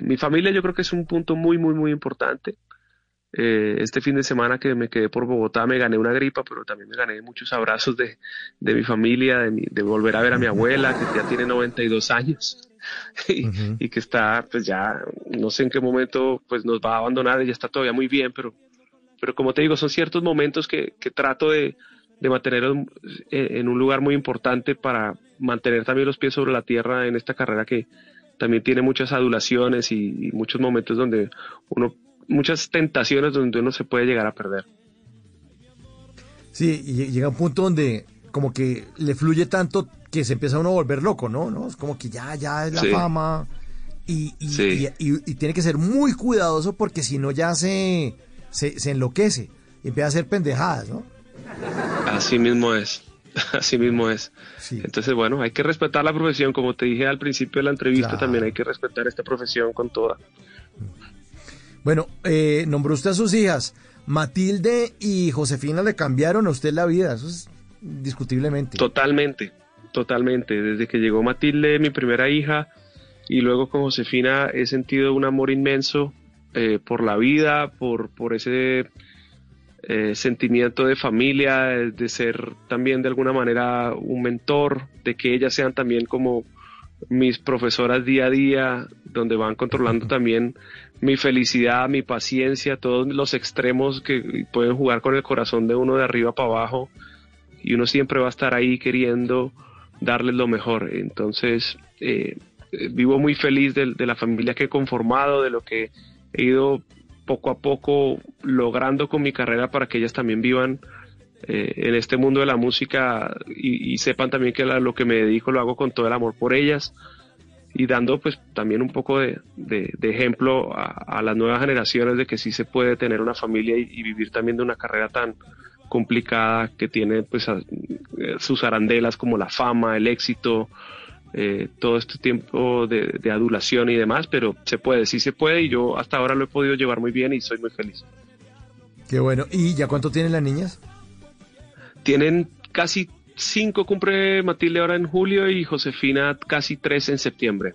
Eh, mi familia yo creo que es un punto muy, muy, muy importante. Eh, este fin de semana que me quedé por Bogotá me gané una gripa, pero también me gané muchos abrazos de, de mi familia, de, de, volver a ver a mi abuela, que ya tiene 92 años y, y, que está, pues ya, no sé en qué momento, pues nos va a abandonar, ella está todavía muy bien, pero, pero como te digo, son ciertos momentos que, que trato de, de mantener en un lugar muy importante para mantener también los pies sobre la tierra en esta carrera que también tiene muchas adulaciones y, y muchos momentos donde uno muchas tentaciones donde uno se puede llegar a perder. Sí, y llega un punto donde como que le fluye tanto que se empieza uno a volver loco, ¿no? ¿No? Es como que ya, ya es la Sí. fama y, y, Sí. y- y- y tiene que ser muy cuidadoso porque si no ya se, se, se enloquece y empieza a hacer pendejadas, ¿no? Así mismo es. Así mismo es. Sí. Entonces, bueno, hay que respetar la profesión, como te dije al principio de la entrevista, Claro. también hay que respetar esta profesión con toda. Bueno, eh, nombró usted a sus hijas. Matilde y Josefina le cambiaron a usted la vida, eso es discutiblemente. Totalmente, totalmente. Desde que llegó Matilde, mi primera hija, y luego con Josefina he sentido un amor inmenso eh, por la vida, por, por ese eh, sentimiento de familia, eh, de ser también de alguna manera un mentor, de que ellas sean también como mis profesoras día a día, donde van controlando también mi felicidad, mi paciencia, todos los extremos que pueden jugar con el corazón de uno de arriba para abajo y uno siempre va a estar ahí queriendo darles lo mejor. Entonces, eh, eh, vivo muy feliz de, de la familia que he conformado, de lo que he ido poco a poco logrando con mi carrera para que ellas también vivan eh, en este mundo de la música y, sepan también que lo que me dedico lo hago con todo el amor por ellas y dando pues también un poco de, ejemplo a, las nuevas generaciones de que sí se puede tener una familia y, vivir también de una carrera tan complicada que tiene pues eh, sus arandelas como la fama, el éxito, eh, todo este tiempo de, de adulación y demás, pero se puede, sí se puede y yo hasta ahora lo he podido llevar muy bien y soy muy feliz. Qué bueno. ¿Y ya cuánto tienen las niñas? Tienen casi cinco, cumple Matilde ahora en julio y Josefina casi tres en septiembre.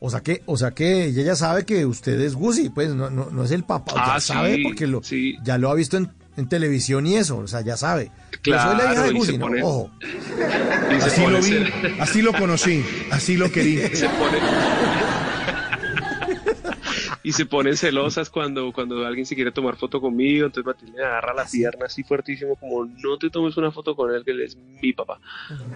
O sea que, o sea que ella ya sabe que usted es Gusi, pues no, no, no es el papá, ya Ah, sabe sí, porque lo, sí. ya lo ha visto en, en televisión y eso, o sea, ya sabe. Yo soy la Claro, hija de ¿no? Ojo. Y se Así lo vi, así lo conocí, así lo querí. se pone y se ponen celosas cuando cuando alguien se quiere tomar foto conmigo entonces Matilde me agarra la pierna así fuertísimo como no te tomes una foto con él que él es mi papá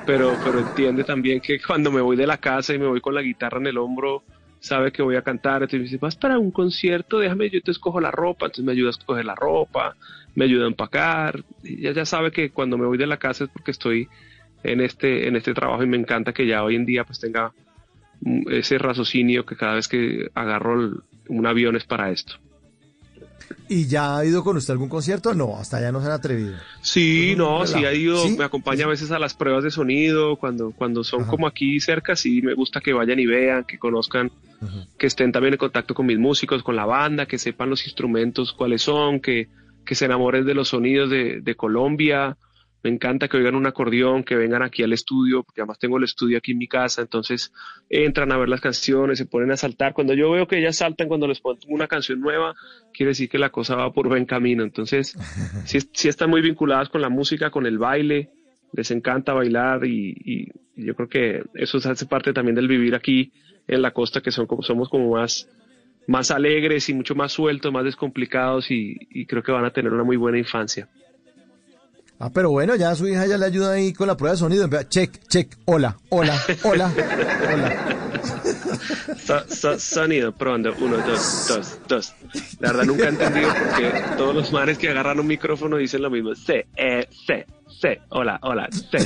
pero pero entiende también que cuando me voy de la casa y me voy con la guitarra en el hombro sabe que voy a cantar entonces me dice vas para un concierto déjame yo te escojo la ropa entonces me ayuda a escoger la ropa me ayuda a empacar y ella ya sabe que cuando me voy de la casa es porque estoy en este en este trabajo y me encanta que ya hoy en día pues tenga mm, ese raciocinio que cada vez que agarro un avión es para esto. ¿Y ya ha ido con usted a algún concierto? No, hasta allá no se han atrevido. Sí, no, sí ha ido, ¿Sí? me acompaña a veces a las pruebas de sonido, cuando, cuando son Ajá. como aquí cerca, sí me gusta que vayan y vean, que conozcan, que estén también en contacto con mis músicos, con la banda, que sepan los instrumentos cuáles son, que, que se enamoren de los sonidos de, de Colombia. Me encanta que oigan un acordeón, que vengan aquí al estudio, porque además tengo el estudio aquí en mi casa, entonces entran a ver las canciones, se ponen a saltar. Cuando yo veo que ellas saltan cuando les pongo una canción nueva, quiere decir que la cosa va por buen camino. Entonces, sí, sí están muy vinculadas con la música, con el baile, les encanta bailar y, y- y yo creo que eso hace parte también del vivir aquí en la costa, que son como, somos como más, más alegres y mucho más sueltos, más descomplicados y, y creo que van a tener una muy buena infancia. Ah, pero bueno, ya su hija ya le ayuda ahí con la prueba de sonido. Check, check, hola, hola, hola, hola. So- so- sonido, probando, uno, dos, dos, dos. La verdad nunca he entendido porque todos los mares que agarran un micrófono dicen lo mismo. C, E, C, C, hola, hola, C.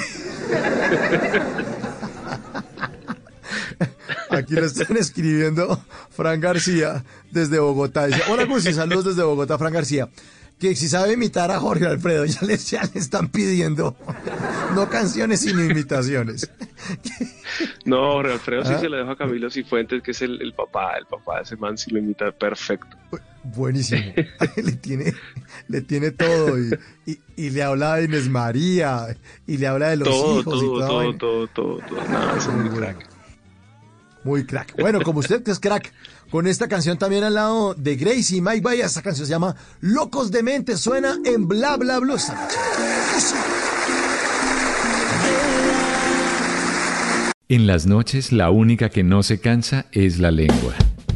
Aquí lo están escribiendo Fran García desde Bogotá. Dice, hola Gusi, saludos desde Bogotá, Fran García. Que si sabe imitar a Jorge Alfredo, ya le, ya le están pidiendo no canciones sino imitaciones. No, Jorge Alfredo sí Ah. se lo dejo a Camilo Cifuentes, que es el, el papá, el papá de ese man, sí lo imita perfecto. Buenísimo. le tiene, le tiene todo y, y, y le habla de Inés María y le habla de los Todo, hijos y todo, todo, todo, todo, todo. No, es un Muy muy bueno. crack. Muy crack. Bueno, como usted que es crack, con esta canción también al lado de Gracie y Mike Vaya, esta canción se llama Locos de Mente, suena en Bla Bla Blues. En las noches la única que no se cansa es la lengua.